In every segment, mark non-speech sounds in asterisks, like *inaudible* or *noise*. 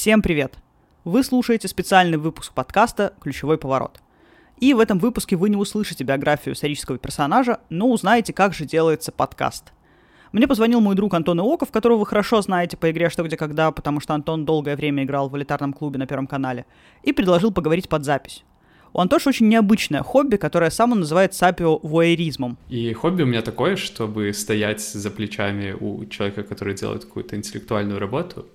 Всем привет! Вы слушаете специальный выпуск подкаста «Ключевой поворот». И в этом выпуске вы не услышите биографию исторического персонажа, но узнаете, как же делается подкаст. Мне позвонил мой друг Антон Иоков, которого вы хорошо знаете по игре «Что, где, когда», потому что Антон долгое время играл в элитарном клубе на Первом канале, и предложил поговорить под запись. У Антоша очень необычное хобби, которое сам он называет сапио-вуайеризмом. И хобби у меня такое, чтобы стоять за плечами у человека, который делает какую-то интеллектуальную работу,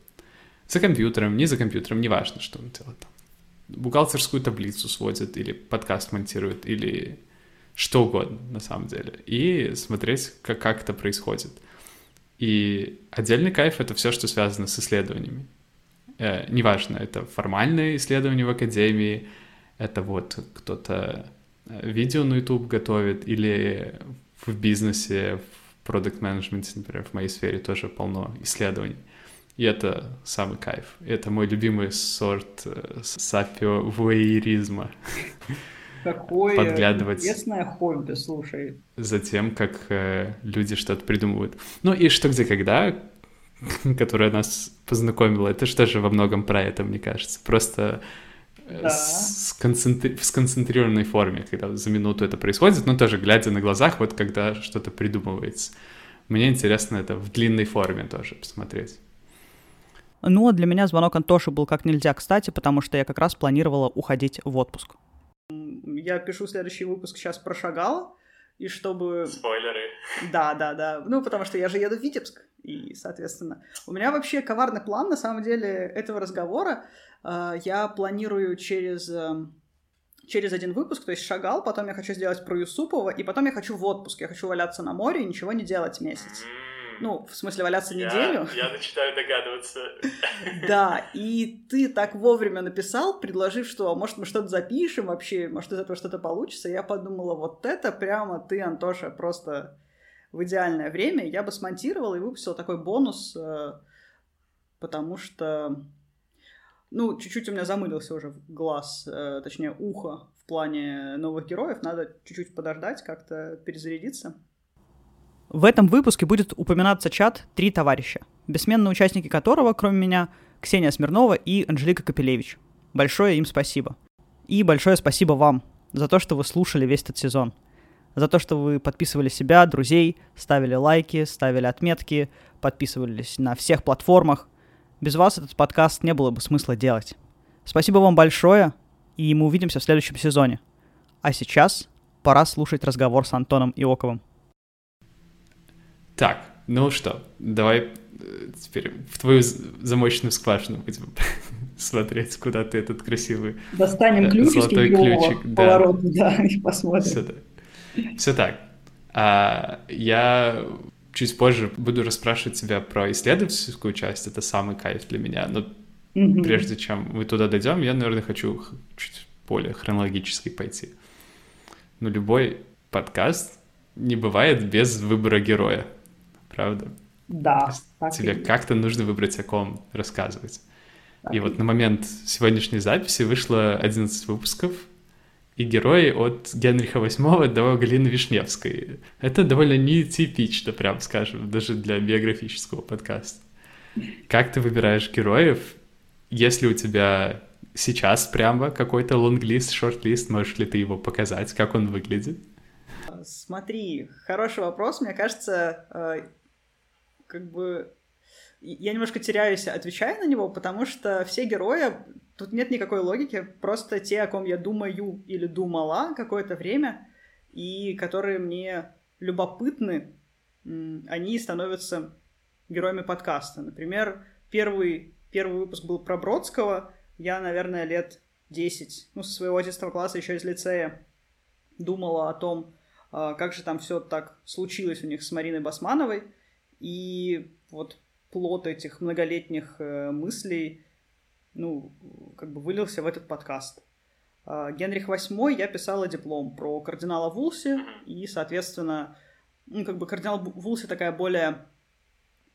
за компьютером, не за компьютером, неважно, что он делает там. Бухгалтерскую таблицу сводит, или подкаст монтирует, или что угодно, на самом деле. И смотреть, как, как это происходит. И отдельный кайф — это все, что связано с исследованиями. Э, неважно, это формальные исследования в академии, это вот кто-то э, видео на YouTube готовит, или в бизнесе, в продукт менеджменте например, в моей сфере тоже полно исследований. И это самый кайф. Это мой любимый сорт э, сапио-вуайеризма. Какое Подглядывать интересное хобби, слушай. За тем, как э, люди что-то придумывают. Ну и «Что, где, когда», которая нас познакомила, это же тоже во многом про это, мне кажется. Просто э, да. сконцентри... в сконцентрированной форме, когда за минуту это происходит, но тоже глядя на глазах, вот когда что-то придумывается. Мне интересно это в длинной форме тоже посмотреть. Ну, а для меня звонок Антоши был как нельзя кстати, потому что я как раз планировала уходить в отпуск. Я пишу следующий выпуск сейчас про Шагал, и чтобы... Спойлеры. Да, да, да. Ну, потому что я же еду в Витебск, и, соответственно... У меня вообще коварный план, на самом деле, этого разговора. А, я планирую через эм, через один выпуск, то есть шагал, потом я хочу сделать про Юсупова, и потом я хочу в отпуск, я хочу валяться на море и ничего не делать месяц. Mm-hmm. Ну, в смысле, валяться я, неделю. *laughs* Я начинаю догадываться. *laughs* Да, и ты так вовремя написал, предложив, что, «А может, мы что-то запишем вообще, может, из этого что-то получится. Я подумала, вот это прямо ты, Антоша, просто в идеальное время. Я бы смонтировала и выпустила такой бонус, э, потому что, ну, чуть-чуть у меня замылился уже глаз, э, точнее, ухо в плане новых героев. Надо чуть-чуть подождать, как-то перезарядиться. В этом выпуске будет упоминаться чат «Три товарища», бессменные участники которого, кроме меня, Ксения Смирнова и Анжелика Капелевич. Большое им спасибо. И большое спасибо вам за то, что вы слушали весь этот сезон. За то, что вы подписывали себя, друзей, ставили лайки, ставили отметки, подписывались на всех платформах. Без вас этот подкаст не было бы смысла делать. Спасибо вам большое, и мы увидимся в следующем сезоне. А сейчас пора слушать разговор с Антоном Иоковым. Так, ну что, давай э, теперь в твою замочную скважину будем *laughs* смотреть, куда ты этот красивый Достанем ключик золотой ключик. Да. Поворот, *laughs* да, и посмотрим. Все так. Все так. А, я чуть позже буду расспрашивать тебя про исследовательскую часть, это самый кайф для меня, но mm-hmm. прежде чем мы туда дойдем, я, наверное, хочу чуть более хронологически пойти. Но любой подкаст не бывает без выбора героя правда? Да. Тебе как-то нужно выбрать, о ком рассказывать. Так и, и вот на момент сегодняшней записи вышло 11 выпусков, и герои от Генриха VIII до Галины Вишневской. Это довольно нетипично, прям скажем, даже для биографического подкаста. Как ты выбираешь героев, если у тебя сейчас прямо какой-то лонглист, шорт-лист, можешь ли ты его показать, как он выглядит? Смотри, хороший вопрос. Мне кажется, э, как бы я немножко теряюсь, отвечая на него, потому что все герои, тут нет никакой логики, просто те, о ком я думаю или думала какое-то время, и которые мне любопытны, они становятся героями подкаста. Например, первый, первый выпуск был про Бродского, я, наверное, лет 10, ну, со своего 11 класса еще из лицея думала о том, а, как же там все так случилось у них с Мариной Басмановой, и вот плод этих многолетних э, мыслей, ну, как бы вылился в этот подкаст. Э, Генрих VIII я писала диплом про кардинала Вулси, и, соответственно, ну, как бы кардинал Вулси такая более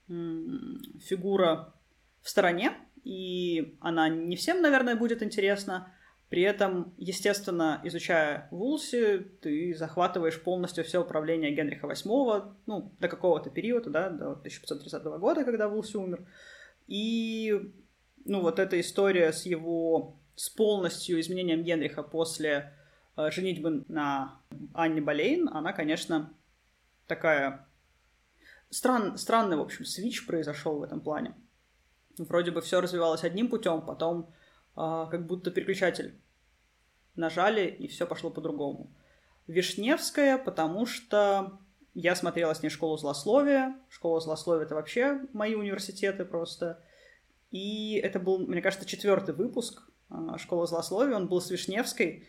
фигура в стороне, и она не всем, наверное, будет интересна, при этом, естественно, изучая Вулси, ты захватываешь полностью все управление Генриха VIII, ну, до какого-то периода, да, до 1530 года, когда Вулси умер. И ну, вот эта история с его, с полностью изменением Генриха после э, женитьбы на Анне Болейн, она, конечно, такая... Стран, странный, в общем, свич произошел в этом плане. Вроде бы все развивалось одним путем, потом как будто переключатель нажали, и все пошло по-другому. Вишневская, потому что я смотрела с ней школу злословия. Школа злословия — это вообще мои университеты просто. И это был, мне кажется, четвертый выпуск а, школы злословия. Он был с Вишневской.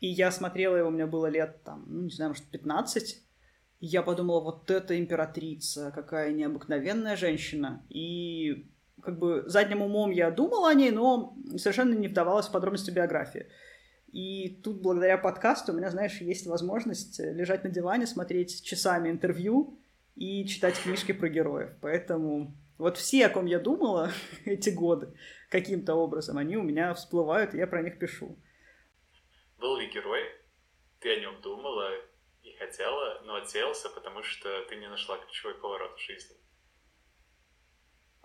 И я смотрела его, у меня было лет, там, ну, не знаю, может, 15. И я подумала, вот это императрица, какая необыкновенная женщина. И как бы задним умом я думала о ней, но совершенно не вдавалась в подробности биографии. И тут, благодаря подкасту, у меня, знаешь, есть возможность лежать на диване, смотреть часами интервью и читать книжки про героев. Поэтому вот все, о ком я думала *laughs* эти годы, каким-то образом, они у меня всплывают, и я про них пишу. Был ли герой? Ты о нем думала и хотела, но отсеялся, потому что ты не нашла ключевой поворот в жизни?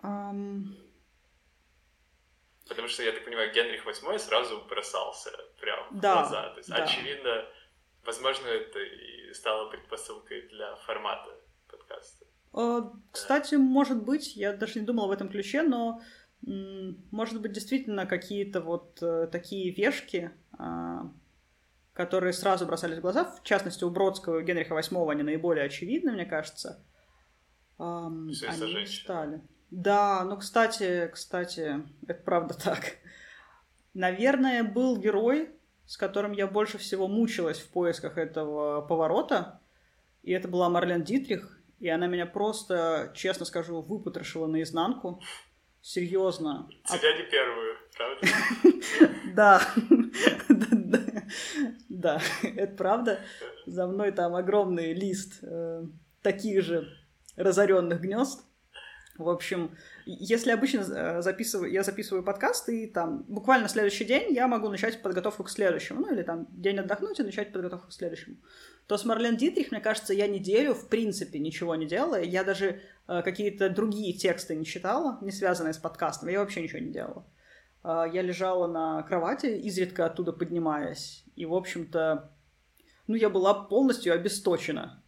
Um, Потому что, я так понимаю, Генрих VIII сразу бросался прямо да, в глаза. То есть, да. очевидно, возможно, это и стало предпосылкой для формата подкаста. Э, кстати, да. может быть, я даже не думала в этом ключе, но может быть, действительно какие-то вот э, такие вешки, а, которые сразу бросались в глаза, в частности, у Бродского и Генриха VIII они наиболее очевидны, мне кажется. Они стали. Да, ну, кстати, кстати, это правда так. Наверное, был герой, с которым я больше всего мучилась в поисках этого поворота, и это была Марлен Дитрих, и она меня просто, честно скажу, выпотрошила наизнанку. Серьезно. Тебя не первую, правда? *laughs* Да. *laughs* Да, это правда. За мной там огромный лист э, таких же разоренных гнезд. В общем, если обычно э, записываю, я записываю подкаст, и там буквально следующий день я могу начать подготовку к следующему, ну или там день отдохнуть и начать подготовку к следующему, то с Марлен Дитрих, мне кажется, я неделю в принципе ничего не делала, я даже э, какие-то другие тексты не читала, не связанные с подкастом, я вообще ничего не делала. Э, я лежала на кровати, изредка оттуда поднимаясь, и, в общем-то, ну, я была полностью обесточена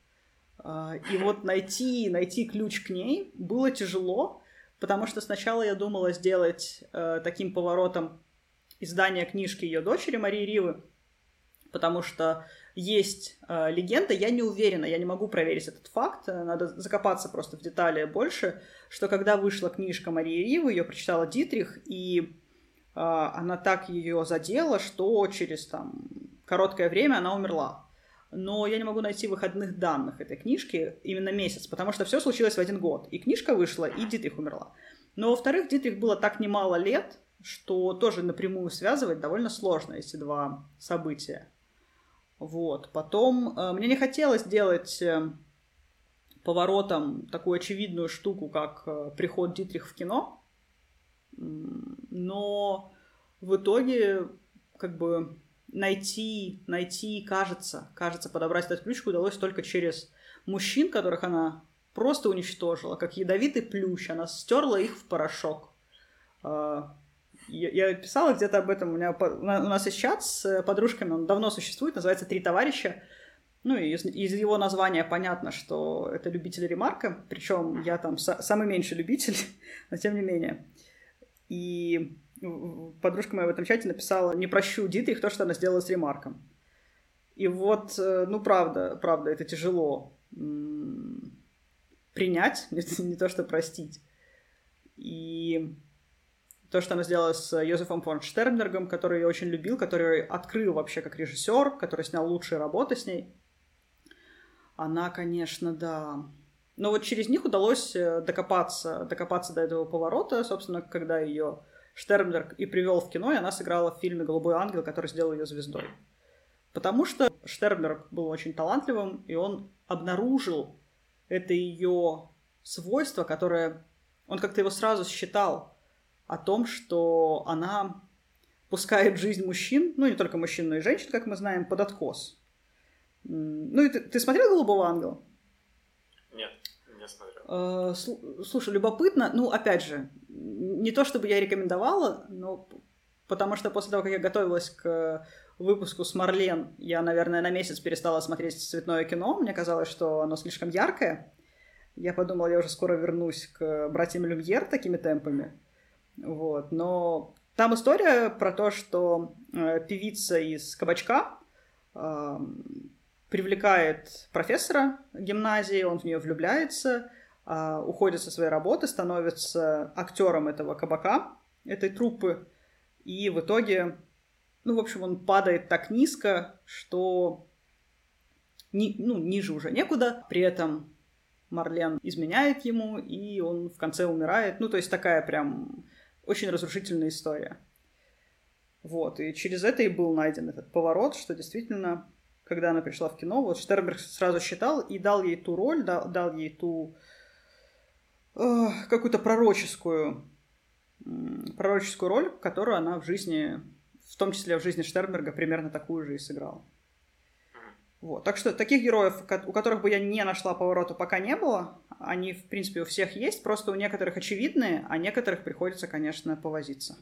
и вот найти, найти ключ к ней было тяжело, потому что сначала я думала сделать э, таким поворотом издание книжки ее дочери Марии Ривы, потому что есть э, легенда, я не уверена, я не могу проверить этот факт, э, надо закопаться просто в детали больше, что когда вышла книжка Марии Ривы, ее прочитала Дитрих, и она так ее задела, что через там короткое время она умерла но я не могу найти выходных данных этой книжки именно месяц, потому что все случилось в один год. И книжка вышла, и Дитрих умерла. Но, во-вторых, Дитрих было так немало лет, что тоже напрямую связывать довольно сложно эти два события. Вот. Потом э, мне не хотелось делать э, поворотом такую очевидную штуку, как э, приход Дитрих в кино, но в итоге как бы найти, найти, кажется, кажется, подобрать этот ключ удалось только через мужчин, которых она просто уничтожила, как ядовитый плющ, она стерла их в порошок. А, я писала где-то об этом, у, меня, у нас есть чат с подружками, он давно существует, называется «Три товарища», ну, из, из его названия понятно, что это любители ремарка, причем я там са- самый меньший любитель, *laughs* но тем не менее. И подружка моя в этом чате написала «Не прощу Дитрих то, что она сделала с ремарком». И вот, э, ну, правда, правда, это тяжело принять, *laughs* не то, что простить. И то, что она сделала с Йозефом фон Штернбергом, который я очень любил, который открыл вообще как режиссер, который снял лучшие работы с ней, она, конечно, да. Но вот через них удалось э, докопаться, докопаться до этого поворота, собственно, когда ее Штернберг и привел в кино, и она сыграла в фильме «Голубой ангел», который сделал ее звездой. Потому что Штернберг был очень талантливым, и он обнаружил это ее свойство, которое он как-то его сразу считал о том, что она пускает жизнь мужчин, ну не только мужчин, но и женщин, как мы знаем, под откос. Ну и ты, ты смотрел «Голубого ангела»? Не смотрел. Э, слушай, любопытно. Ну, опять же, не то чтобы я рекомендовала, но потому что после того, как я готовилась к выпуску с Марлен, я, наверное, на месяц перестала смотреть цветное кино. Мне казалось, что оно слишком яркое. Я подумала, я уже скоро вернусь к братьям Люмьер такими темпами. Вот. Но там история про то, что э, певица из кабачка привлекает профессора гимназии, он в нее влюбляется, э, уходит со своей работы, становится актером этого кабака, этой труппы, и в итоге, ну, в общем, он падает так низко, что ни, ну, ниже уже некуда, при этом Марлен изменяет ему, и он в конце умирает. Ну, то есть такая прям очень разрушительная история. Вот, и через это и был найден этот поворот, что действительно, когда она пришла в кино, вот Штерберг сразу считал и дал ей ту роль, дал, дал ей ту э, какую-то пророческую, э, пророческую роль, которую она в жизни, в том числе в жизни Штерберга, примерно такую же и сыграла. Вот. Так что таких героев, у которых бы я не нашла поворота, пока не было. Они, в принципе, у всех есть, просто у некоторых очевидные, а некоторых приходится, конечно, повозиться.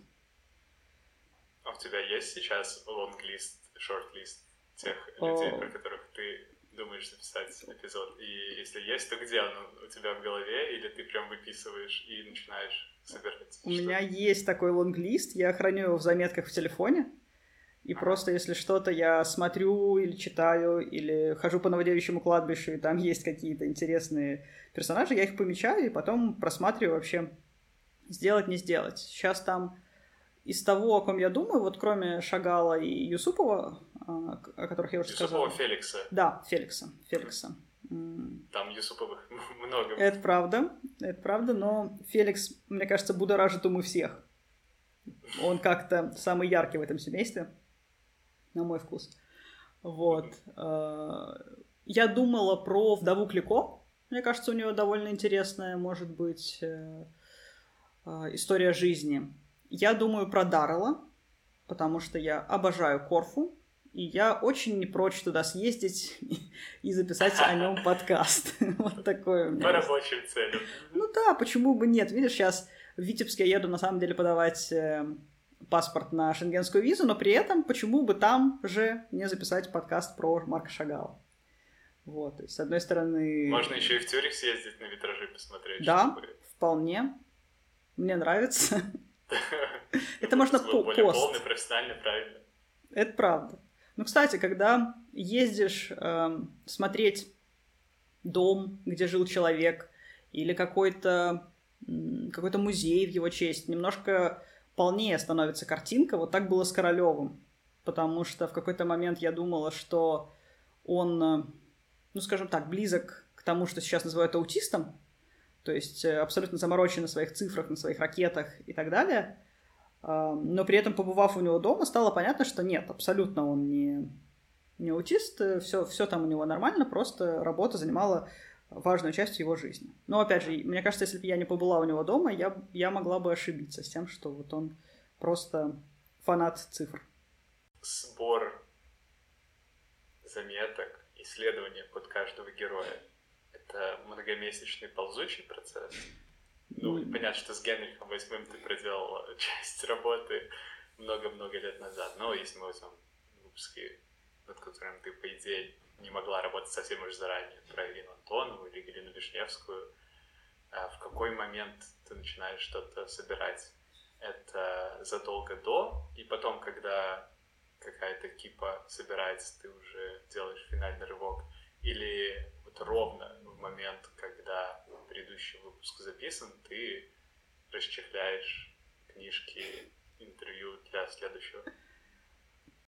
А у тебя есть сейчас лонглист, шорт-лист тех людей, про которых ты думаешь записать эпизод? И если есть, то где он у тебя в голове, или ты прям выписываешь и начинаешь собирать? У меня есть такой лонглист, я храню его в заметках в телефоне. И просто если что-то я смотрю или читаю, или хожу по наводящему кладбищу, и там есть какие-то интересные персонажи, я их помечаю и потом просматриваю вообще, сделать, не сделать. Сейчас там из того, о ком я думаю, вот кроме Шагала и Юсупова, а, о которых я уже Юсупова сказал. Юсупова Феликса. Да, Феликса. Феликса. Там Юсуповых *laughs* много. Это правда, это правда, но Феликс, мне кажется, будоражит умы всех. Он как-то самый яркий в этом семействе на мой вкус. Вот. Э, я думала про вдову Клико. Мне кажется, у нее довольно интересная, может быть, э, э, история жизни. Я думаю про Даррела, потому что я обожаю Корфу, и я очень не прочь туда съездить *laughs* и записать о нем *laughs* подкаст. *laughs* Вот меня. По рабочим целям. Ну да, почему бы нет? Видишь, сейчас в Витебске я еду на самом деле подавать паспорт на шенгенскую визу, но при этом почему бы там же не записать подкаст про Марка Шагала. Вот, то есть, с одной стороны... Можно еще и в Тюрих съездить на витражи посмотреть. Да, чтобы... вполне. Мне нравится. Это можно пост. полный, профессиональный, правильно. Это правда. Ну, кстати, когда ездишь эм, смотреть дом, где жил человек, или какой-то какой-то музей в его честь, немножко полнее становится картинка. Вот так было с Королевым. Потому что в какой-то момент я думала, что он, э, ну, скажем так, близок к тому, что сейчас называют аутистом. То есть э, абсолютно заморочен на своих цифрах, на своих ракетах и так далее. Но при этом, побывав у него дома, стало понятно, что нет, абсолютно он не, не аутист, все, все там у него нормально, просто работа занимала важную часть его жизни. Но, опять же, мне кажется, если бы я не побыла у него дома, я, я могла бы ошибиться с тем, что вот он просто фанат цифр. Сбор заметок, исследования под каждого героя — это многомесячный ползучий процесс. Ну, понятно, что с Генрихом Восьмым ты проделал *laughs* часть работы много-много лет назад, но если мы возьмем выпуски, над которыми ты, по идее, не могла работать совсем уж заранее, про Ирину Антонову или Галину Вишневскую, а в какой момент ты начинаешь что-то собирать? Это задолго до, и потом, когда какая-то кипа собирается, ты уже делаешь финальный рывок, или вот ровно в момент, когда предыдущий выпуск записан, ты расчехляешь книжки, интервью для следующего?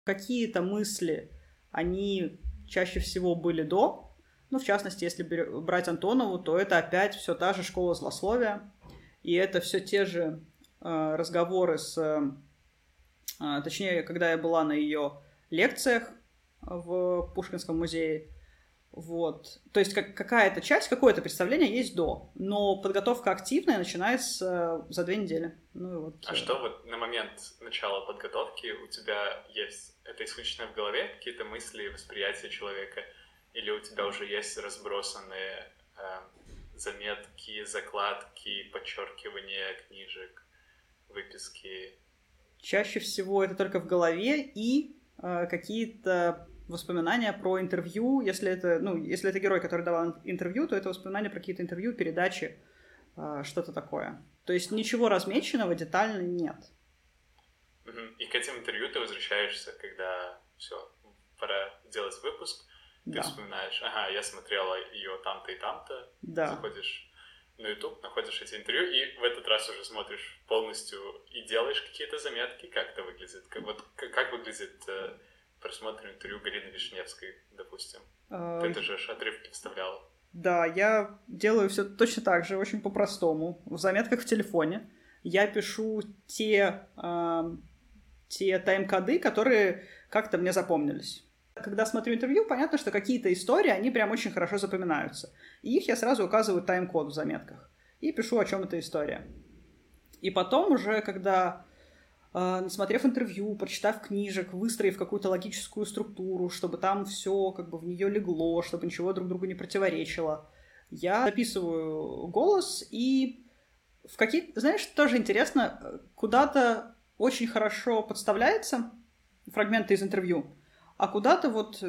Какие-то мысли, они чаще всего были до. Ну, в частности, если брать Антонову, то это опять все та же школа злословия. И это все те же э, разговоры с... Э, точнее, когда я была на ее лекциях в Пушкинском музее, вот. То есть как, какая-то часть, какое-то представление есть до, но подготовка активная начинается за две недели. Ну, и вот. А что вот на момент начала подготовки у тебя есть? Это исключительно в голове какие-то мысли, восприятия человека? Или у тебя уже есть разбросанные э, заметки, закладки, подчеркивания книжек, выписки? Чаще всего это только в голове и э, какие-то воспоминания про интервью. Если это, ну, если это герой, который давал интервью, то это воспоминания про какие-то интервью, передачи, э, что-то такое. То есть ничего размеченного детально нет. И к этим интервью ты возвращаешься, когда все, пора делать выпуск, ты да. вспоминаешь, ага, я смотрела ее там-то и там-то, да. заходишь на YouTube, находишь эти интервью, и в этот раз уже смотришь полностью и делаешь какие-то заметки, как это выглядит, как, вот, как, как выглядит просмотр интервью Галины Вишневской, допустим. А... Ты же отрывки вставляла. Да, я делаю все точно так же, очень по-простому. В заметках в телефоне я пишу те, э, те тайм-коды, которые как-то мне запомнились. Когда смотрю интервью, понятно, что какие-то истории, они прям очень хорошо запоминаются. И их я сразу указываю тайм-код в заметках. И пишу, о чем эта история. И потом уже, когда насмотрев интервью, прочитав книжек, выстроив какую-то логическую структуру, чтобы там все как бы в нее легло, чтобы ничего друг другу не противоречило, я записываю голос и в какие знаешь, тоже интересно, куда-то очень хорошо подставляется фрагменты из интервью, а куда-то вот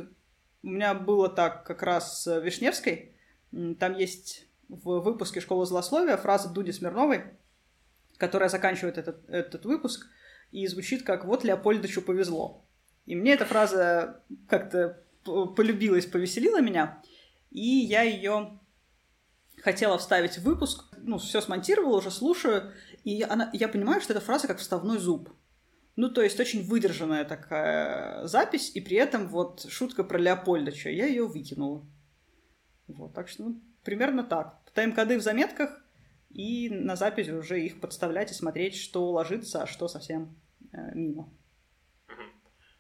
у меня было так как раз с Вишневской, там есть в выпуске «Школа злословия» фраза Дуди Смирновой, которая заканчивает этот, этот выпуск и звучит как «Вот Леопольдовичу повезло». И мне эта фраза как-то полюбилась, повеселила меня, и я ее хотела вставить в выпуск, ну, все смонтировала, уже слушаю, и она, я понимаю, что эта фраза как вставной зуб. Ну, то есть очень выдержанная такая запись, и при этом вот шутка про Леопольдовича, я ее выкинула. Вот, так что, ну, примерно так. Тайм-коды в заметках, и на запись уже их подставлять и смотреть, что ложится, а что совсем э, мимо.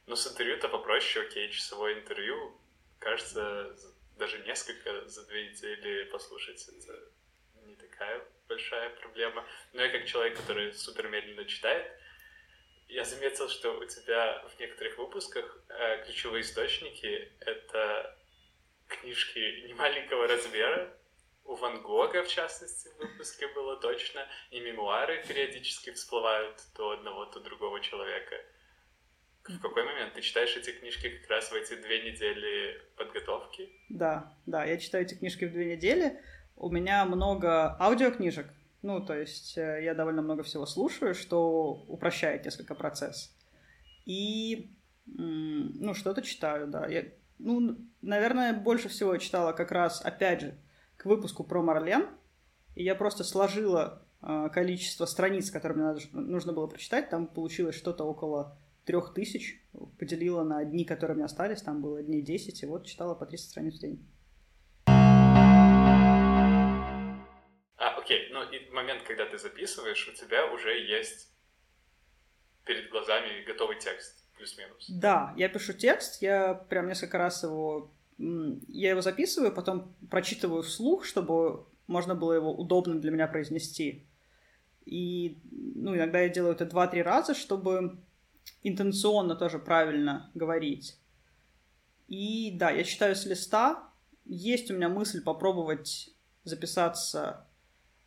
Ну, с интервью-то попроще, окей, часовое интервью, кажется, даже несколько за две недели послушать, это не такая большая проблема. Но я как человек, который супер медленно читает, я заметил, что у тебя в некоторых выпусках э, ключевые источники — это книжки *laughs* немаленького размера, у Ван Гога, в частности, в выпуске было точно, и мемуары периодически всплывают то одного, то другого человека. В какой момент ты читаешь эти книжки как раз в эти две недели подготовки? Да, да, я читаю эти книжки в две недели. У меня много аудиокнижек, ну, то есть э, я довольно много всего слушаю, что упрощает несколько процесс. И, ну, что-то читаю, да. Я, ну, наверное, больше всего читала как раз, опять же, к выпуску про Марлен. И я просто сложила э, количество страниц, которые мне надо, нужно было прочитать. Там получилось что-то около трех тысяч. Поделила на дни, которые мне остались. Там было дней 10. И вот читала по 300 страниц в день. А, окей. Ну, и момент, когда ты записываешь, у тебя уже есть перед глазами готовый текст, плюс-минус. Да, я пишу текст, я прям несколько раз его... Я его записываю, потом прочитываю вслух, чтобы можно было его удобно для меня произнести. И, ну, иногда я делаю это два-три раза, чтобы интенционно тоже правильно говорить. И да, я читаю с листа. Есть у меня мысль попробовать записаться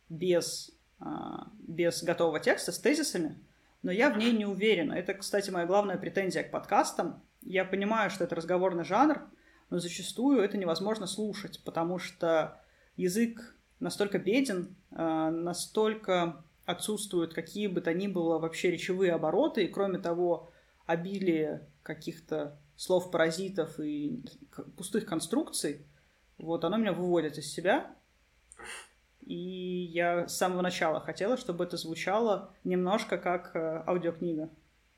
без, а, без готового текста, с тезисами, но я в ней не уверена. Это, кстати, моя главная претензия к подкастам. Я понимаю, что это разговорный жанр, но зачастую это невозможно слушать, потому что язык настолько беден, а, настолько отсутствуют какие бы то ни было вообще речевые обороты, и кроме того, обилие каких-то слов-паразитов и пустых конструкций, вот оно меня выводит из себя, и я с самого начала хотела, чтобы это звучало немножко как э, аудиокнига,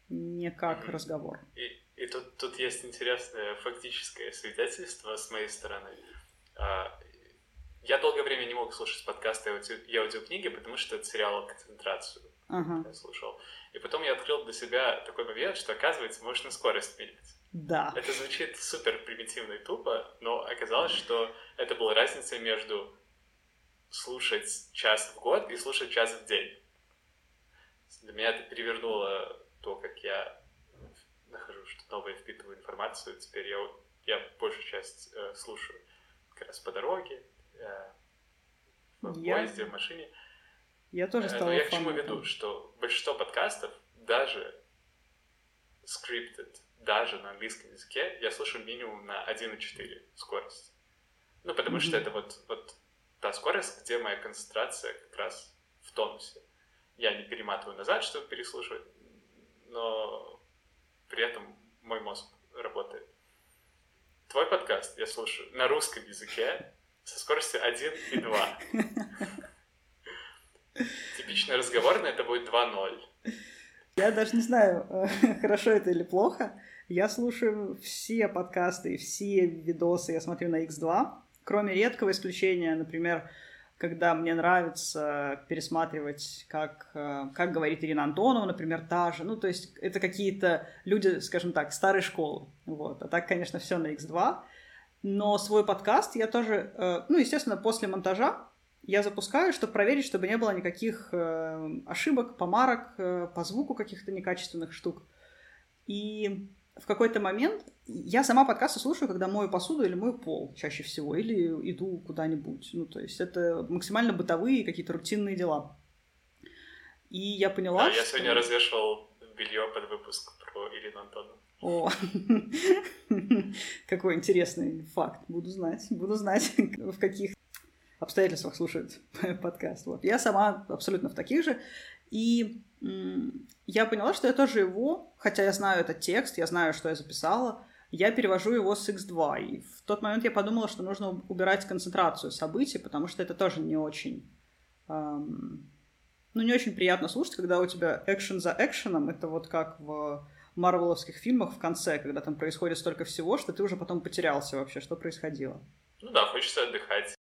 не как разговор. И, и тут, тут есть интересное фактическое свидетельство с моей стороны. А, я долгое время не мог слушать подкасты и аудиокниги, потому что терял концентрацию, uh-huh. я слушал. И потом я открыл для себя такой момент, что, оказывается, можно скорость менять. Да. Это звучит супер примитивно и тупо, но оказалось, что это была разница между слушать час в год и слушать час в день. Для меня это перевернуло то, как я что-то новое, впитываю информацию. Теперь я, я большую часть э, слушаю как раз по дороге, э, в в я... поезде, в машине. Я тоже стал Но я к чему веду, что большинство подкастов, даже scripted, даже на английском языке, я слушаю минимум на 1,4 скорость. Ну, потому mm-hmm. что это вот, вот та скорость, где моя концентрация как раз в тонусе. Я не перематываю назад, чтобы переслушивать, но при этом мой мозг работает. Твой подкаст я слушаю на русском языке со скоростью 1 и 2. Типичный разговорный это будет 2.0. Я даже не знаю, *laughs* хорошо это или плохо. Я слушаю все подкасты все видосы, я смотрю на X2, кроме редкого исключения, например, когда мне нравится пересматривать, как, э, как говорит Ирина Антонова, например, та же. Ну, то есть это какие-то люди, скажем так, старой школы. Вот. А так, конечно, все на X2. Но свой подкаст я тоже, э, ну, естественно, после монтажа я запускаю, чтобы проверить, чтобы не было никаких э, ошибок, помарок по звуку каких-то некачественных штук. И в какой-то момент я сама подкасты слушаю, когда мою посуду или мою пол чаще всего, или иду куда-нибудь. Ну, то есть это максимально бытовые какие-то рутинные дела. И я поняла, да, что... я сегодня развешивал белье под выпуск про Ирину Антонову. О, *laughs* какой интересный факт. Буду знать, буду знать, *laughs* в каких обстоятельствах слушают *laughs* подкаст. Вот. Я сама абсолютно в таких же. И я поняла, что я тоже его, хотя я знаю этот текст, я знаю, что я записала, я перевожу его с X2. И в тот момент я подумала, что нужно убирать концентрацию событий, потому что это тоже не очень... Эм, ну, не очень приятно слушать, когда у тебя экшен за экшеном. Это вот как в марвеловских фильмах в конце, когда там происходит столько всего, что ты уже потом потерялся вообще, что происходило. Ну да, хочется отдыхать.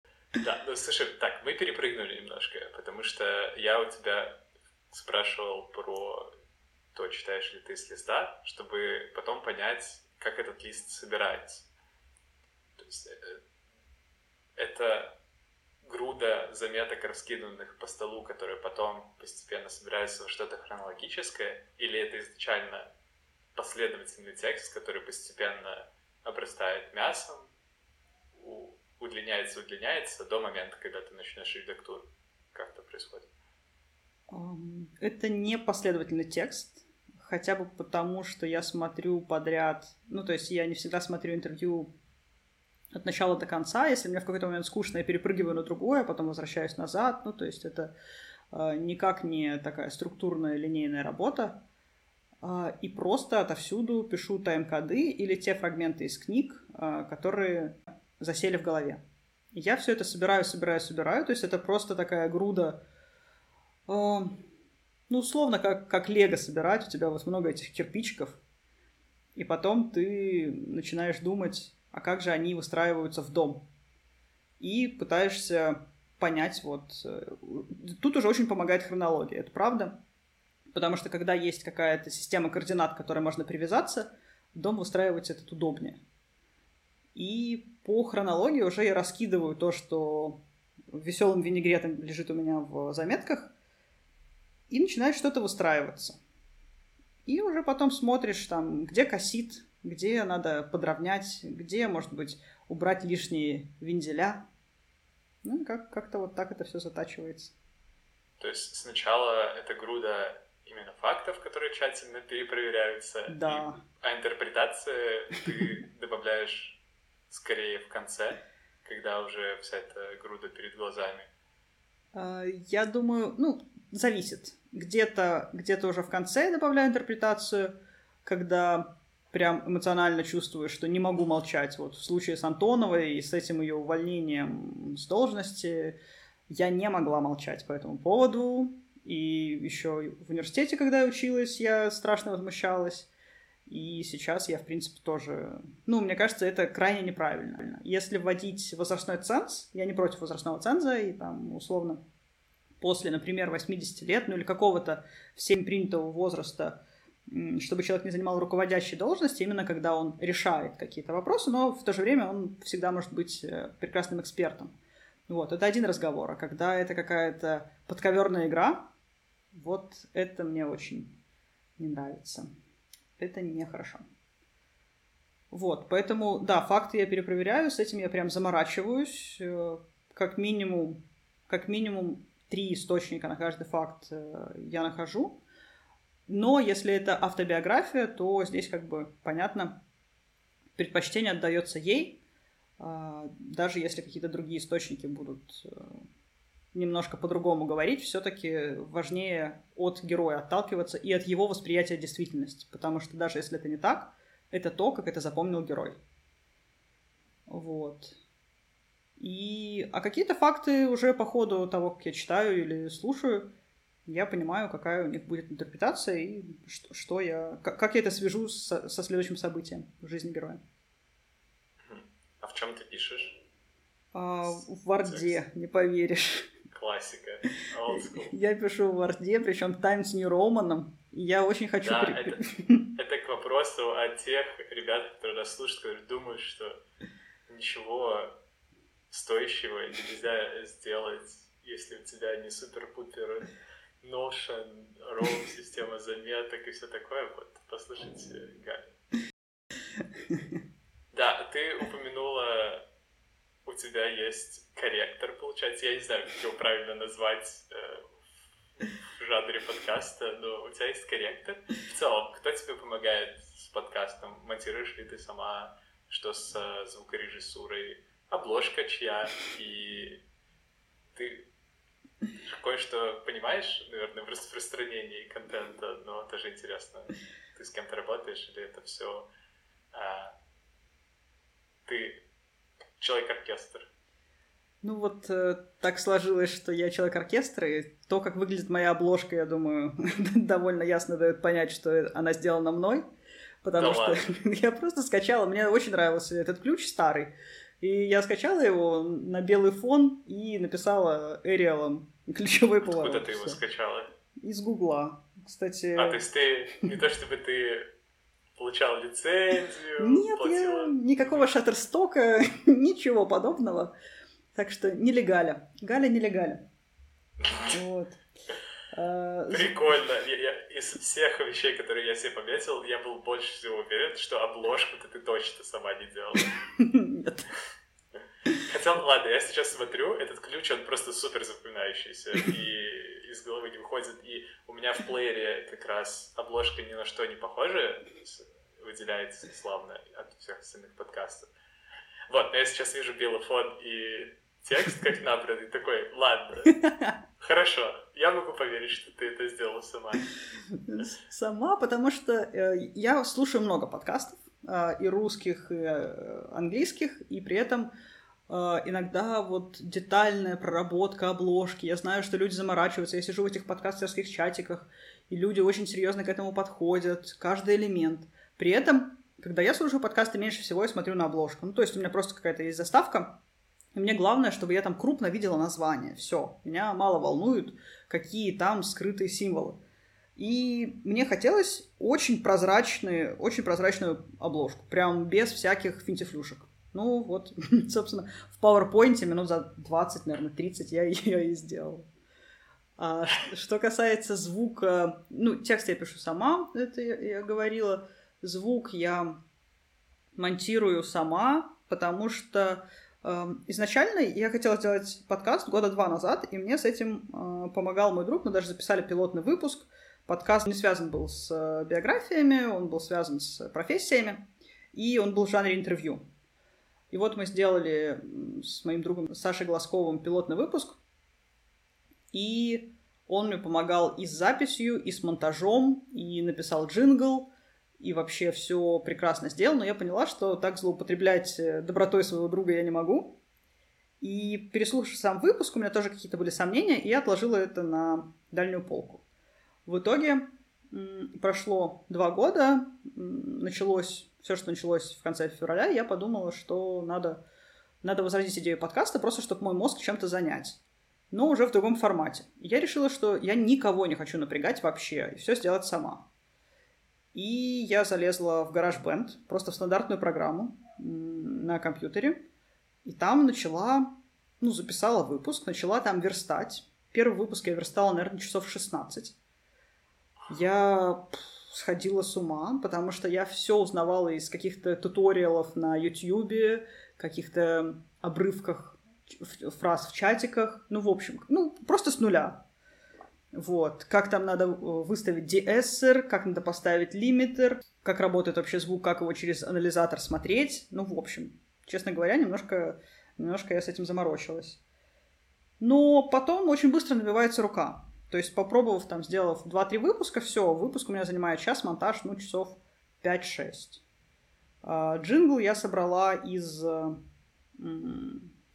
Да, ну слушай, так, мы перепрыгнули немножко, потому что я у тебя спрашивал про то, читаешь ли ты с листа, чтобы потом понять, как этот лист собирается. То есть э, это груда заметок, раскиданных по столу, которые потом постепенно собираются во что-то хронологическое, или это изначально последовательный текст, который постепенно обрастает мясом, удлиняется, удлиняется до момента, когда ты начнешь редактуру. Как это происходит? Это не последовательный текст, хотя бы потому, что я смотрю подряд, ну, то есть я не всегда смотрю интервью от начала до конца, если мне в какой-то момент скучно, я перепрыгиваю на другое, а потом возвращаюсь назад, ну, то есть это э, никак не такая структурная линейная работа, э, и просто отовсюду пишу тайм-коды или те фрагменты из книг, которые засели в голове. я все это собираю, собираю, собираю, то есть это просто такая груда ну, условно, как, как лего собирать, у тебя вот много этих кирпичиков, и потом ты начинаешь думать, а как же они выстраиваются в дом. И пытаешься понять, вот... Э, тут уже очень помогает хронология, это правда. Потому что когда есть какая-то система координат, к которой можно привязаться, дом выстраивается этот удобнее. И по хронологии уже я раскидываю то, что веселым винегретом лежит у меня в заметках, и начинает что-то выстраиваться. И уже потом смотришь там, где косит, где надо подровнять, где, может быть, убрать лишние вензеля. Ну, как- как-то вот так это все затачивается. То есть сначала это груда именно фактов, которые тщательно перепроверяются. Да. И, а интерпретация ты *laughs* добавляешь скорее в конце, когда уже вся эта груда перед глазами. А, я думаю, ну, зависит. Где-то где уже в конце добавляю интерпретацию, когда прям эмоционально чувствую, что не могу молчать. Вот в случае с Антоновой и с этим ее увольнением с должности я не могла молчать по этому поводу. И еще в университете, когда я училась, я страшно возмущалась. И сейчас я, в принципе, тоже... Ну, мне кажется, это крайне неправильно. Если вводить возрастной ценз, я не против возрастного ценза, и там, условно, после, например, 80 лет, ну или какого-то всем принятого возраста, чтобы человек не занимал руководящей должности, именно когда он решает какие-то вопросы, но в то же время он всегда может быть э, прекрасным экспертом. Вот, это один разговор. А когда это какая-то подковерная игра, вот это мне очень не нравится. Это нехорошо. Вот, поэтому, да, факты я перепроверяю, с этим я прям заморачиваюсь. Э, как минимум как минимум три источника на каждый факт э, я нахожу. Но если это автобиография, то здесь как бы понятно, предпочтение отдается ей, а, даже если какие-то другие источники будут э, немножко по-другому говорить, все-таки важнее от героя отталкиваться и от его восприятия действительности, потому что даже если это не так, это то, как это запомнил герой. Вот. И, а какие-то факты уже по ходу того, как я читаю или слушаю, я понимаю, какая у них будет интерпретация и что, что я, как, как я это свяжу со, со следующим событием в жизни героя. А в чем ты пишешь? А, в Варде, не поверишь. Классика. *laughs* Я пишу в Варде, причем Times New Roman. Я очень хочу... Да, это, *laughs* это к вопросу о тех ребятах, которые нас слушают, которые думают, что ничего стоящего нельзя сделать, если у тебя не супер-пупер Notion, Roam, система заметок и все такое. Вот, послушайте Галя. *laughs* Да, ты упомянула, у тебя есть корректор, получается. Я не знаю, как его правильно назвать э, в жанре подкаста, но у тебя есть корректор. В целом, кто тебе помогает с подкастом? Монтируешь ли ты сама? Что с э, звукорежиссурой? Обложка чья? И ты кое-что понимаешь, наверное, в распространении контента, но тоже интересно, ты с кем-то работаешь или это все а, ты человек-оркестр? Ну вот э, так сложилось, что я человек-оркестр, и то, как выглядит моя обложка, я думаю, *laughs* довольно ясно дает понять, что она сделана мной, потому да что *laughs* я просто скачала, мне очень нравился этот ключ старый, и я скачала его на белый фон и написала Эриалом ключевой поворот. Откуда ты его скачала? Из Гугла, кстати. А, то есть ты, не то чтобы ты получал лицензию? Нет, платила... я никакого шаттерстока, *laughs* ничего подобного. Так что нелегаля. Галя нелегаля. Вот. А, Прикольно. Я, я, из всех вещей, которые я себе пометил, я был больше всего уверен, что обложку-то ты точно сама не делала. Нет. Хотя, ладно, я сейчас смотрю, этот ключ, он просто супер запоминающийся, и из головы не выходит. И у меня в плеере как раз обложка ни на что не похожа, выделяется славно от всех остальных подкастов. Вот, но я сейчас вижу белый фон и текст как набранный, такой, ладно, *laughs* хорошо, я могу поверить, что ты это сделала сама. Сама, потому что э, я слушаю много подкастов, э, и русских, и э, английских, и при этом иногда вот детальная проработка обложки. Я знаю, что люди заморачиваются. Я сижу в этих подкастерских чатиках, и люди очень серьезно к этому подходят, каждый элемент. При этом, когда я слушаю подкасты, меньше всего я смотрю на обложку. Ну, то есть у меня просто какая-то есть заставка, и мне главное, чтобы я там крупно видела название. Все. Меня мало волнует, какие там скрытые символы. И мне хотелось очень прозрачную, очень прозрачную обложку. Прям без всяких финтифлюшек. Ну вот, *laughs* собственно, в PowerPoint минут за 20, наверное, 30 я *laughs* ее и сделала. А что касается звука, ну, текст я пишу сама, это я, я говорила. Звук я монтирую сама, потому что Эм, изначально я хотела сделать подкаст года два назад, и мне с этим э, помогал мой друг. Мы даже записали пилотный выпуск. Подкаст не связан был с э, биографиями, он был связан с профессиями, и он был в жанре интервью. И вот мы сделали с моим другом Сашей Глазковым пилотный выпуск, и он мне помогал и с записью, и с монтажом, и написал джингл, и вообще все прекрасно сделано, но я поняла, что так злоупотреблять э, добротой своего друга я не могу. И переслушав сам выпуск, у меня тоже какие-то были сомнения, и я отложила это на дальнюю полку. В итоге прошло два года, началось все, что началось в конце февраля, я подумала, что надо, надо возродить идею подкаста, просто чтобы мой мозг чем-то занять но уже в другом формате. я решила, что я никого не хочу напрягать вообще, и все сделать сама. И я залезла в GarageBand, просто в стандартную программу на компьютере. И там начала, ну, записала выпуск, начала там верстать. Первый выпуск я верстала, наверное, часов 16. Я сходила с ума, потому что я все узнавала из каких-то туториалов на YouTube, каких-то обрывках фраз в чатиках, ну, в общем, ну, просто с нуля. Вот, как там надо э, выставить деэссер, как надо поставить лимитер, как работает вообще звук, как его через анализатор смотреть. Ну, в общем, честно говоря, немножко, немножко я с этим заморочилась. Но потом очень быстро набивается рука. То есть, попробовав там, сделав 2-3 выпуска, все, выпуск у меня занимает час, монтаж, ну, часов 5-6. А, джингл я собрала из,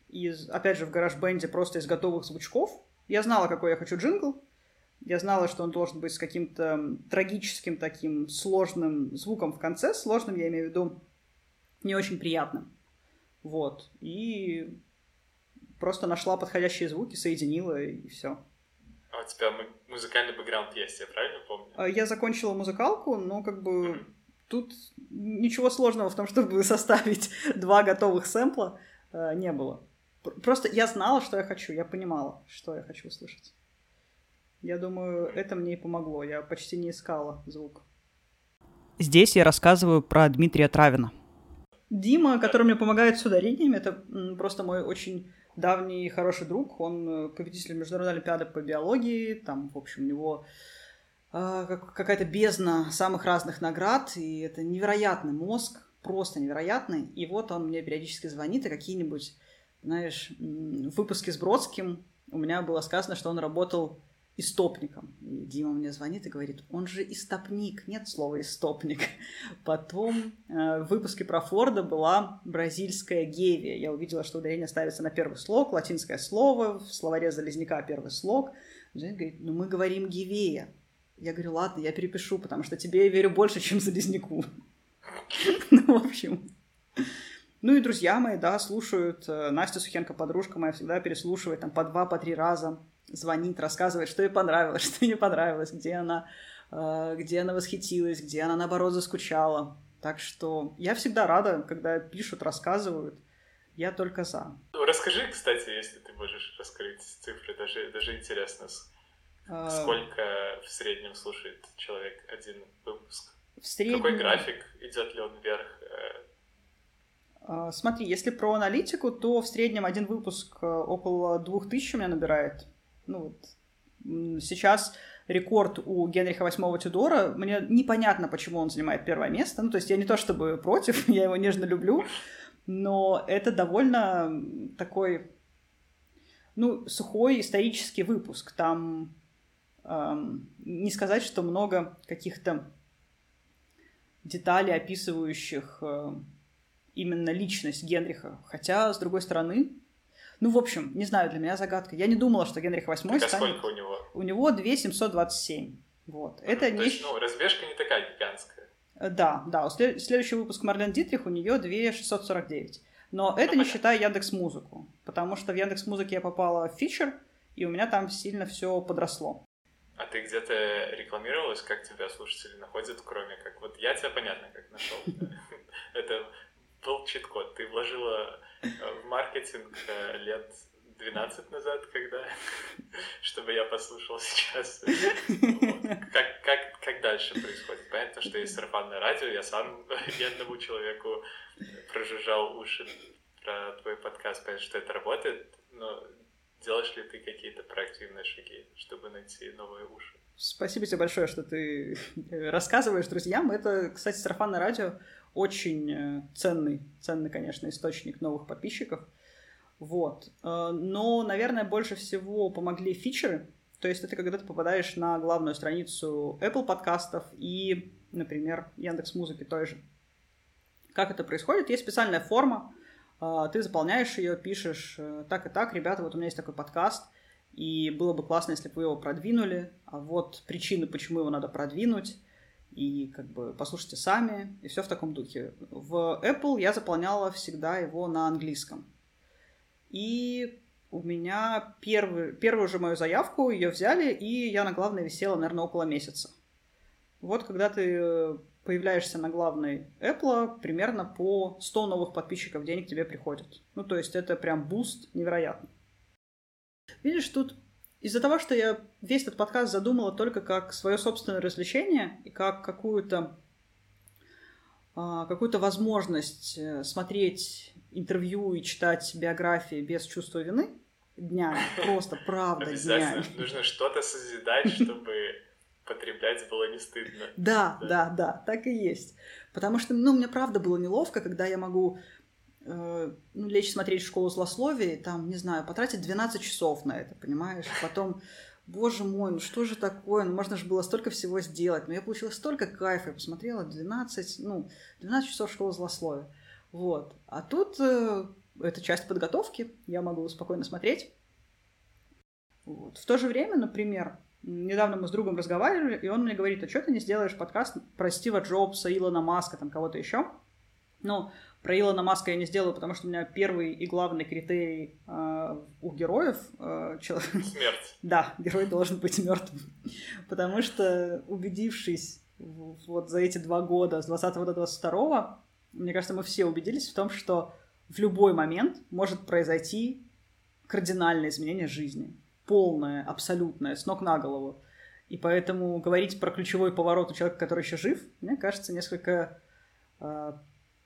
из, опять же, в гараж-бенде просто из готовых звучков. Я знала, какой я хочу джингл. Я знала, что он должен быть с каким-то трагическим таким сложным звуком в конце. Сложным я имею в виду не очень приятным. Вот. И просто нашла подходящие звуки, соединила и все. А у тебя музыкальный бэкграунд есть, я правильно помню? А, я закончила музыкалку, но как бы mm-hmm. тут ничего сложного в том, *laughs* чтобы составить два готовых сэмпла, э, не было. Просто я знала, что я хочу, я понимала, что я хочу услышать. Я думаю, это мне и помогло. Я почти не искала звук. Здесь я рассказываю про Дмитрия Травина. Дима, который мне помогает с ударениями, это просто мой очень давний хороший друг. Он э, победитель международной олимпиады по биологии. Там, в общем, у него э, какая-то бездна самых разных наград. И это невероятный мозг, просто невероятный. И вот он мне периодически звонит, и какие-нибудь, знаешь, выпуски с Бродским у меня было сказано, что он работал истопником. И Дима мне звонит и говорит, он же истопник, нет слова истопник. Потом э, в выпуске про Форда была бразильская гевия. Я увидела, что ударение ставится на первый слог, латинское слово, в словаре Залезняка первый слог. Женя говорит, ну мы говорим гевея. Я говорю, ладно, я перепишу, потому что тебе я верю больше, чем Залезняку. *laughs* Ну, в общем... Ну и друзья мои, да, слушают. Э, Настя Сухенко, подружка моя, всегда переслушивает там по два, по три раза звонит, рассказывает, что ей понравилось, *laughs* что не понравилось, где она, э, где она восхитилась, где она, наоборот, заскучала. Так что я всегда рада, когда пишут, рассказывают. Я только за. Расскажи, кстати, если ты можешь раскрыть цифры, даже, даже интересно, а... сколько в среднем слушает человек один выпуск? В среднем... Какой график, идет ли он вверх? Э? Смотри, если про аналитику, то в среднем один выпуск э, около 2000 у меня набирает ну, вот, сейчас рекорд у Генриха VIII Тюдора. Мне непонятно, почему он занимает первое место. Ну, то есть я не то чтобы против, *laughs* я его нежно люблю, но это довольно такой, ну, сухой исторический выпуск. Там эм, не сказать, что много каких-то деталей, описывающих э, именно личность Генриха. Хотя, с другой стороны, ну, в общем, не знаю, для меня загадка. Я не думала, что Генрих VIII так, а станет... сколько у него? У него 2727. Вот. Это То не... есть, ну, разбежка не такая гигантская. Э, да, да. Следующий выпуск Марлен Дитрих у нее 2649. Но это ну, не считая Яндекс Музыку, потому что в Яндекс Музыке я попала в фичер, и у меня там сильно все подросло. А ты где-то рекламировалась, как тебя слушатели находят, кроме как вот я тебя понятно как нашел. *laughs* Это был чит-код. Ты вложила в маркетинг э, лет 12 назад, когда, *laughs* чтобы я послушал сейчас. Вот. Как, как, как дальше происходит? Понятно, что есть сарафанное радио, я сам *laughs* ни человеку прожужжал уши про твой подкаст, понятно, что это работает, но делаешь ли ты какие-то проактивные шаги, чтобы найти новые уши? Спасибо тебе большое, что ты *laughs* рассказываешь друзьям. Это, кстати, сарафанное радио очень э, ценный, ценный, конечно, источник новых подписчиков. Вот. Э, но, наверное, больше всего помогли фичеры. То есть это когда ты попадаешь на главную страницу Apple подкастов и, например, Яндекс Музыки той же. Как это происходит? Есть специальная форма, э, ты заполняешь ее, пишешь так и так, ребята, вот у меня есть такой подкаст, и было бы классно, если бы вы его продвинули, а вот причины, почему его надо продвинуть, и как бы послушайте сами, и все в таком духе. В Apple я заполняла всегда его на английском. И у меня первый, первую же мою заявку ее взяли, и я на главной висела, наверное, около месяца. Вот когда ты появляешься на главной Apple, примерно по 100 новых подписчиков к тебе приходят. Ну, то есть это прям boost невероятный. Видишь, тут из-за того, что я весь этот подкаст задумала только как свое собственное развлечение и как какую-то а, какую-то возможность э, смотреть интервью и читать биографии без чувства вины днями. Просто правда Обязательно днями. нужно что-то созидать, чтобы потреблять было не стыдно. Да, да, да, так и есть. Потому что, ну, мне правда было неловко, когда я могу э, ну, лечь смотреть школу злословия, и там, не знаю, потратить 12 часов на это, понимаешь? Потом, боже мой, ну что же такое? Ну, можно же было столько всего сделать. Но я получила столько кайфа, я посмотрела 12, ну, 12 часов школы злословия. Вот. А тут э, это часть подготовки, я могу спокойно смотреть. Вот. В то же время, например, недавно мы с другом разговаривали, и он мне говорит, а что ты не сделаешь подкаст про Стива Джобса, Илона Маска, там кого-то еще? Ну, про Илона Маска я не сделаю, потому что у меня первый и главный критерий э, у героев... Э, чел... Смерть. *laughs* Да, герой должен быть мертвым. Потому что, убедившись вот за эти два года, с 20 до 22 мне кажется, мы все убедились в том, что в любой момент может произойти кардинальное изменение жизни. Полное, абсолютное, с ног на голову. И поэтому говорить про ключевой поворот у человека, который еще жив, мне кажется, несколько э,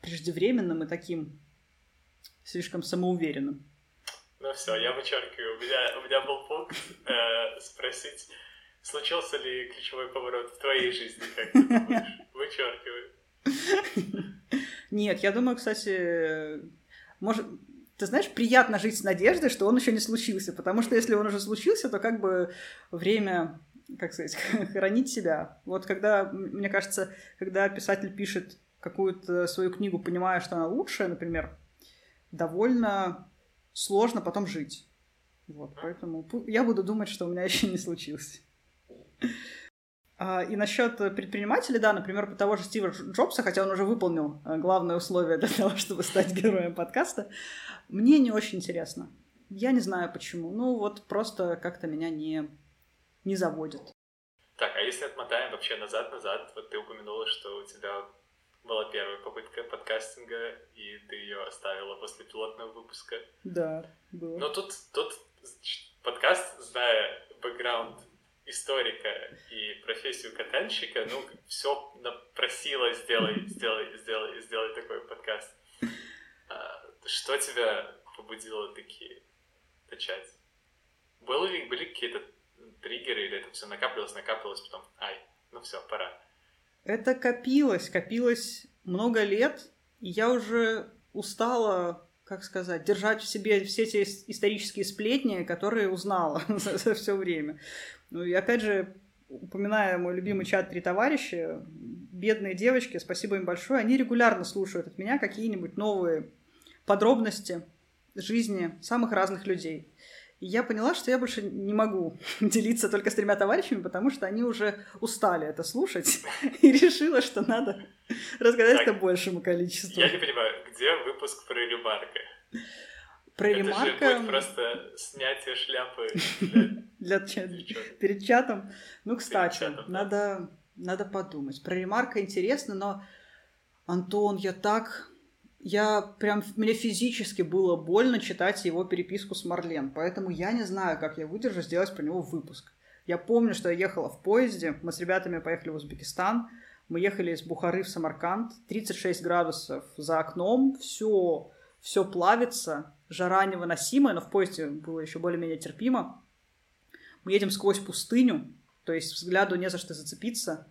преждевременным и таким слишком самоуверенным. Ну все, я вычеркиваю. У меня, у меня был пункт э, спросить, случился ли ключевой поворот в твоей жизни, как ты думаешь? Вычеркиваю. Нет, я думаю, кстати, может, ты знаешь, приятно жить с надеждой, что он еще не случился, потому что если он уже случился, то как бы время, как сказать, *laughs* хранить себя. Вот когда, мне кажется, когда писатель пишет какую-то свою книгу, понимая, что она лучшая, например, довольно сложно потом жить. Вот, поэтому я буду думать, что у меня *laughs* еще не случился. А, и насчет предпринимателей, да, например, того же Стива Джобса, хотя он уже выполнил э, главное условие для того, *laughs* чтобы стать героем подкаста, мне не очень интересно. Я не знаю почему. Ну, вот просто как-то меня не, не заводит. Так, а если отмотаем вообще назад-назад, вот ты упомянула, что у тебя была первая попытка подкастинга, и ты ее оставила после пилотного выпуска. Да, было. Но тут, тут подкаст, зная бэкграунд историка и профессию катанщика, ну, все просила сделай, *laughs* сделай, сделай, сделай такой подкаст. А, что тебя побудило такие начать? Были ли, были какие-то триггеры, или это все накапливалось, накапливалось, потом, ай, ну все, пора? Это копилось, копилось много лет, и я уже устала как сказать, держать в себе все эти исторические сплетни, которые узнала *laughs* за, за все время. Ну и опять же, упоминая мой любимый чат «Три товарища», бедные девочки, спасибо им большое, они регулярно слушают от меня какие-нибудь новые подробности жизни самых разных людей. И я поняла, что я больше не могу *laughs* делиться только с тремя товарищами, потому что они уже устали это слушать, *laughs* и решила, что надо рассказать так, это большему количеству. Я не понимаю, где выпуск про Ремарка? Про это Ремарка... же будет просто снятие шляпы для, *laughs* для перед чатом. Ну, кстати, чатом, надо, да. надо подумать. Про Ремарка интересно, но, Антон, я так... Я прям... Мне физически было больно читать его переписку с Марлен, поэтому я не знаю, как я выдержу сделать про него выпуск. Я помню, что я ехала в поезде, мы с ребятами поехали в Узбекистан, мы ехали из Бухары в Самарканд, 36 градусов за окном, все, все плавится, жара невыносимая, но в поезде было еще более-менее терпимо. Мы едем сквозь пустыню, то есть взгляду не за что зацепиться.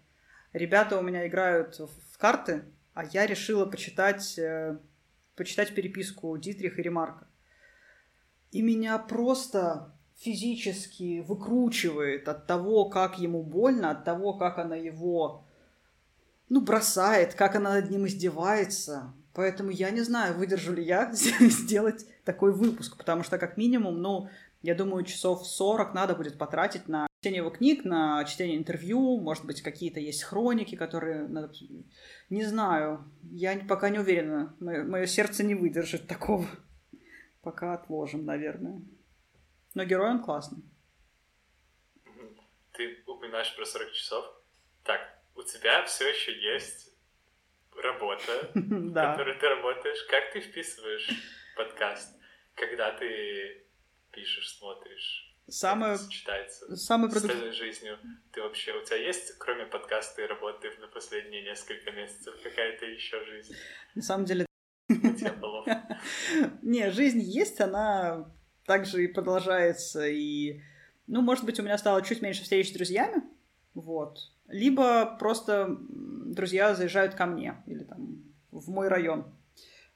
Ребята у меня играют в карты, а я решила почитать, э, почитать переписку Дитриха и Ремарка. И меня просто физически выкручивает от того, как ему больно, от того, как она его ну, бросает, как она над ним издевается. Поэтому я не знаю, выдержу ли я *laughs* сделать такой выпуск, потому что как минимум, ну, я думаю, часов 40 надо будет потратить на чтение его книг, на чтение интервью, может быть, какие-то есть хроники, которые надо... Не знаю, я пока не уверена, мое, мое сердце не выдержит такого. Пока отложим, наверное. Но герой он классный. Ты упоминаешь про 40 часов. Так, у тебя все еще есть работа, *laughs* да. которой ты работаешь. Как ты вписываешь подкаст, когда ты пишешь, смотришь? Самое, сочетается самое продук... с твоей жизнью. Ты вообще, у тебя есть, кроме подкаста и работы на последние несколько месяцев, какая-то еще жизнь? На самом деле. *laughs* Не, жизнь есть, она также и продолжается, и, ну, может быть, у меня стало чуть меньше встреч с друзьями, вот, либо просто друзья заезжают ко мне, или там в мой район,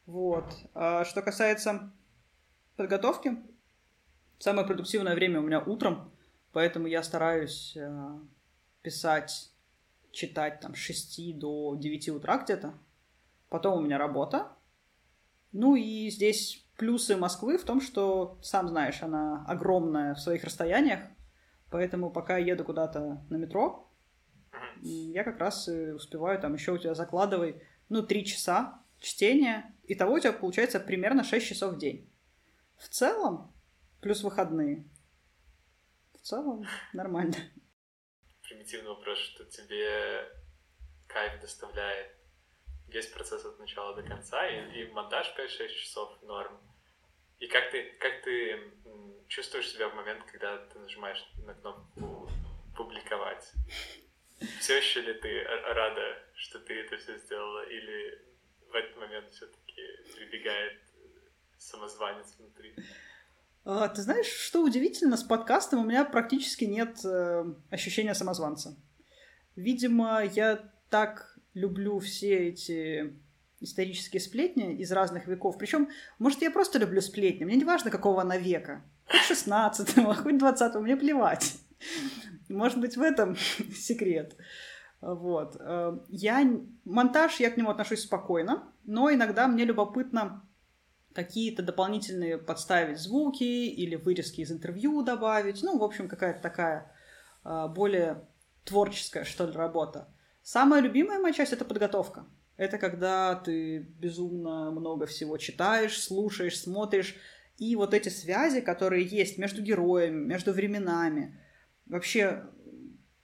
вот. А что касается подготовки, самое продуктивное время у меня утром, поэтому я стараюсь э, писать, читать там с 6 до 9 утра где-то. Потом у меня работа. Ну и здесь плюсы Москвы в том, что, сам знаешь, она огромная в своих расстояниях, поэтому пока еду куда-то на метро, я как раз успеваю там еще у тебя закладывай, ну, три часа чтения, и того у тебя получается примерно 6 часов в день. В целом, плюс выходные, в целом нормально. Примитивный вопрос, что тебе кайф доставляет весь процесс от начала до конца, и, и монтаж 5-6 часов норм. И как ты, как ты чувствуешь себя в момент, когда ты нажимаешь на кнопку «Публиковать»? Все еще ли ты рада, что ты это все сделала, или в этот момент все-таки прибегает самозванец внутри? А, ты знаешь, что удивительно, с подкастом у меня практически нет э, ощущения самозванца. Видимо, я так люблю все эти исторические сплетни из разных веков. Причем, может, я просто люблю сплетни. Мне не важно, какого она века. Хоть 16-го, хоть 20 мне плевать. Может быть, в этом *laughs* секрет. Вот. Э, я... Монтаж, я к нему отношусь спокойно, но иногда мне любопытно какие-то дополнительные подставить звуки или вырезки из интервью добавить. Ну, в общем, какая-то такая э, более творческая, что ли, работа. Самая любимая моя часть — это подготовка. Это когда ты безумно много всего читаешь, слушаешь, смотришь, и вот эти связи, которые есть между героями, между временами, вообще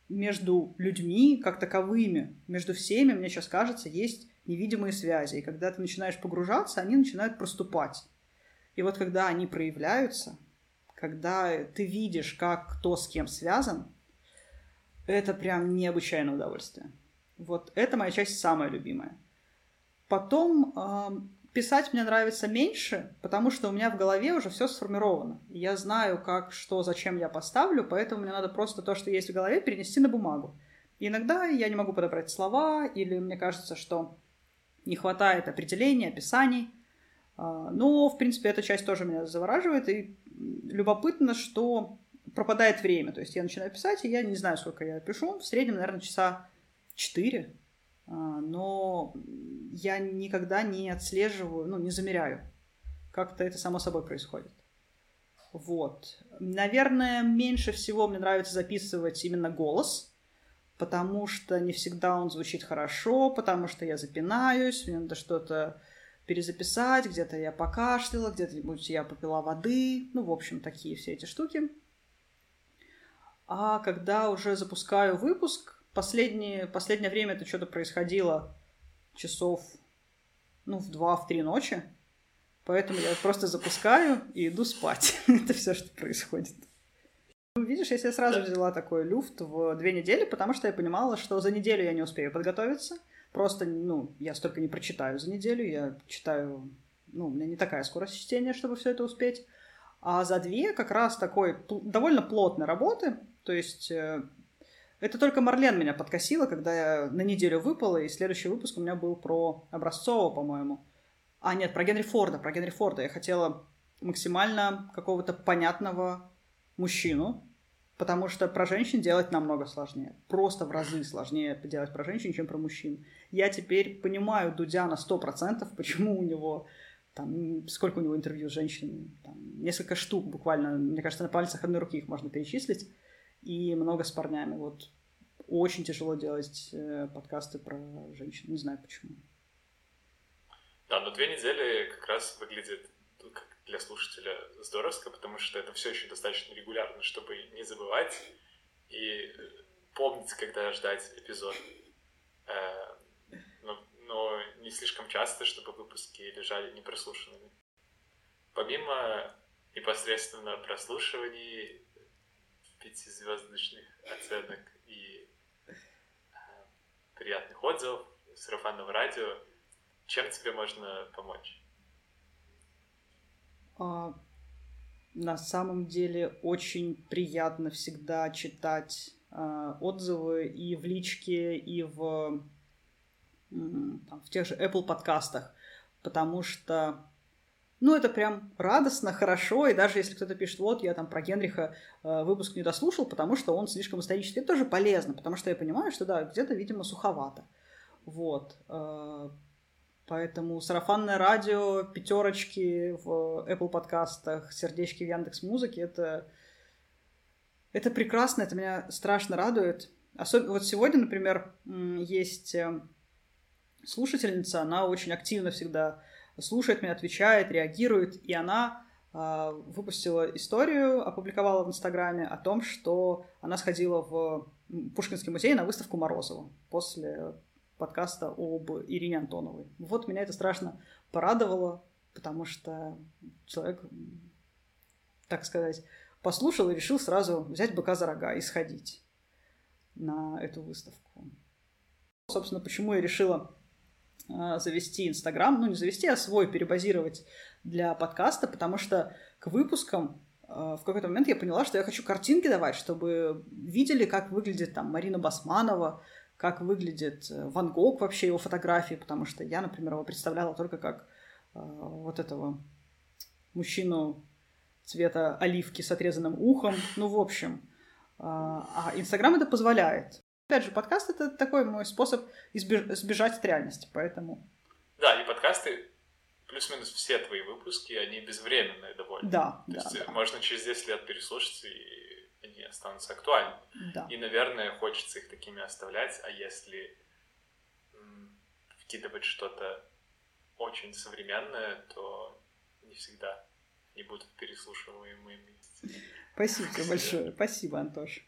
между людьми как таковыми, между всеми, мне сейчас кажется, есть невидимые связи. И когда ты начинаешь погружаться, они начинают проступать. И вот когда они проявляются, когда ты видишь, как кто с кем связан, это прям необычайное удовольствие. Вот это моя часть самая любимая. Потом э, писать мне нравится меньше, потому что у меня в голове уже все сформировано. Я знаю, как, что, зачем я поставлю, поэтому мне надо просто то, что есть в голове, перенести на бумагу. Иногда я не могу подобрать слова, или мне кажется, что не хватает определений, описаний. А, но, в принципе, эта часть тоже меня завораживает, и любопытно, что пропадает время. То есть я начинаю писать, и я не знаю, сколько я пишу. В среднем, наверное, часа 4. А, но я никогда не отслеживаю, ну, не замеряю. Как-то это само собой происходит. Вот. Наверное, меньше всего мне нравится записывать именно голос, потому что не всегда он звучит хорошо, потому что я запинаюсь, мне надо что-то перезаписать, где-то я покашляла, где-то я попила воды, ну, в общем, такие все эти штуки. А когда уже запускаю выпуск, последнее, последнее время это что-то происходило часов, ну, в два, в три ночи. Поэтому я просто запускаю и иду спать. *laughs* это все, что происходит. Ну, видишь, я себе сразу взяла такой люфт в две недели, потому что я понимала, что за неделю я не успею подготовиться. Просто, ну, я столько не прочитаю за неделю, я читаю, ну, у меня не такая скорость чтения, чтобы все это успеть. А за две как раз такой довольно плотной работы, то есть э, это только Марлен меня подкосила, когда я на неделю выпала, и следующий выпуск у меня был про Образцова, по-моему. А, нет, про Генри Форда, про Генри Форда. Я хотела максимально какого-то понятного мужчину, потому что про женщин делать намного сложнее. Просто в разы сложнее делать про женщин, чем про мужчин. Я теперь понимаю Дудя на 100%, *laughs* почему у него там, сколько у него интервью с женщинами, там, несколько штук буквально, мне кажется, на пальцах одной руки их можно перечислить и много с парнями. Вот очень тяжело делать э, подкасты про женщин. Не знаю почему. Да, но две недели как раз выглядит ну, как для слушателя здоровско, потому что это все еще достаточно регулярно, чтобы не забывать и помнить, когда ждать эпизод. Э, но, но не слишком часто, чтобы выпуски лежали непрослушанными. Помимо непосредственно прослушиваний пятизвездочных оценок и э, приятных отзывов, сарафанного радио. Чем тебе можно помочь? А, на самом деле очень приятно всегда читать а, отзывы и в личке, и в, там, в тех же Apple подкастах, потому что ну, это прям радостно, хорошо, и даже если кто-то пишет, вот, я там про Генриха э, выпуск не дослушал, потому что он слишком исторический, это тоже полезно, потому что я понимаю, что, да, где-то, видимо, суховато. Вот. Поэтому сарафанное радио, пятерочки в Apple подкастах, сердечки в Яндекс Музыке, это, это прекрасно, это меня страшно радует. Особенно вот сегодня, например, есть э, слушательница, она очень активно всегда слушает меня, отвечает, реагирует, и она э, выпустила историю, опубликовала в Инстаграме о том, что она сходила в Пушкинский музей на выставку Морозова после подкаста об Ирине Антоновой. Вот меня это страшно порадовало, потому что человек, так сказать, послушал и решил сразу взять быка за рога и сходить на эту выставку. Собственно, почему я решила а, завести Инстаграм, ну не завести, а свой перебазировать для подкаста, потому что к выпускам а, в какой-то момент я поняла, что я хочу картинки давать, чтобы видели, как выглядит там Марина Басманова, как выглядит э, Ван Гог вообще, его фотографии, потому что я, например, его представляла только как э, вот этого мужчину цвета оливки с отрезанным ухом. Ну, в общем. Э, а Инстаграм это позволяет. Опять же, подкаст это такой мой способ избеж- сбежать от реальности, поэтому... Да, и подкасты, плюс-минус все твои выпуски, они безвременные довольно. Да, То да, есть да. можно через 10 лет переслушать, и они останутся актуальны. Да. И, наверное, хочется их такими оставлять, а если вкидывать что-то очень современное, то не всегда они будут переслушиваемыми. Спасибо большое. Спасибо, Антош.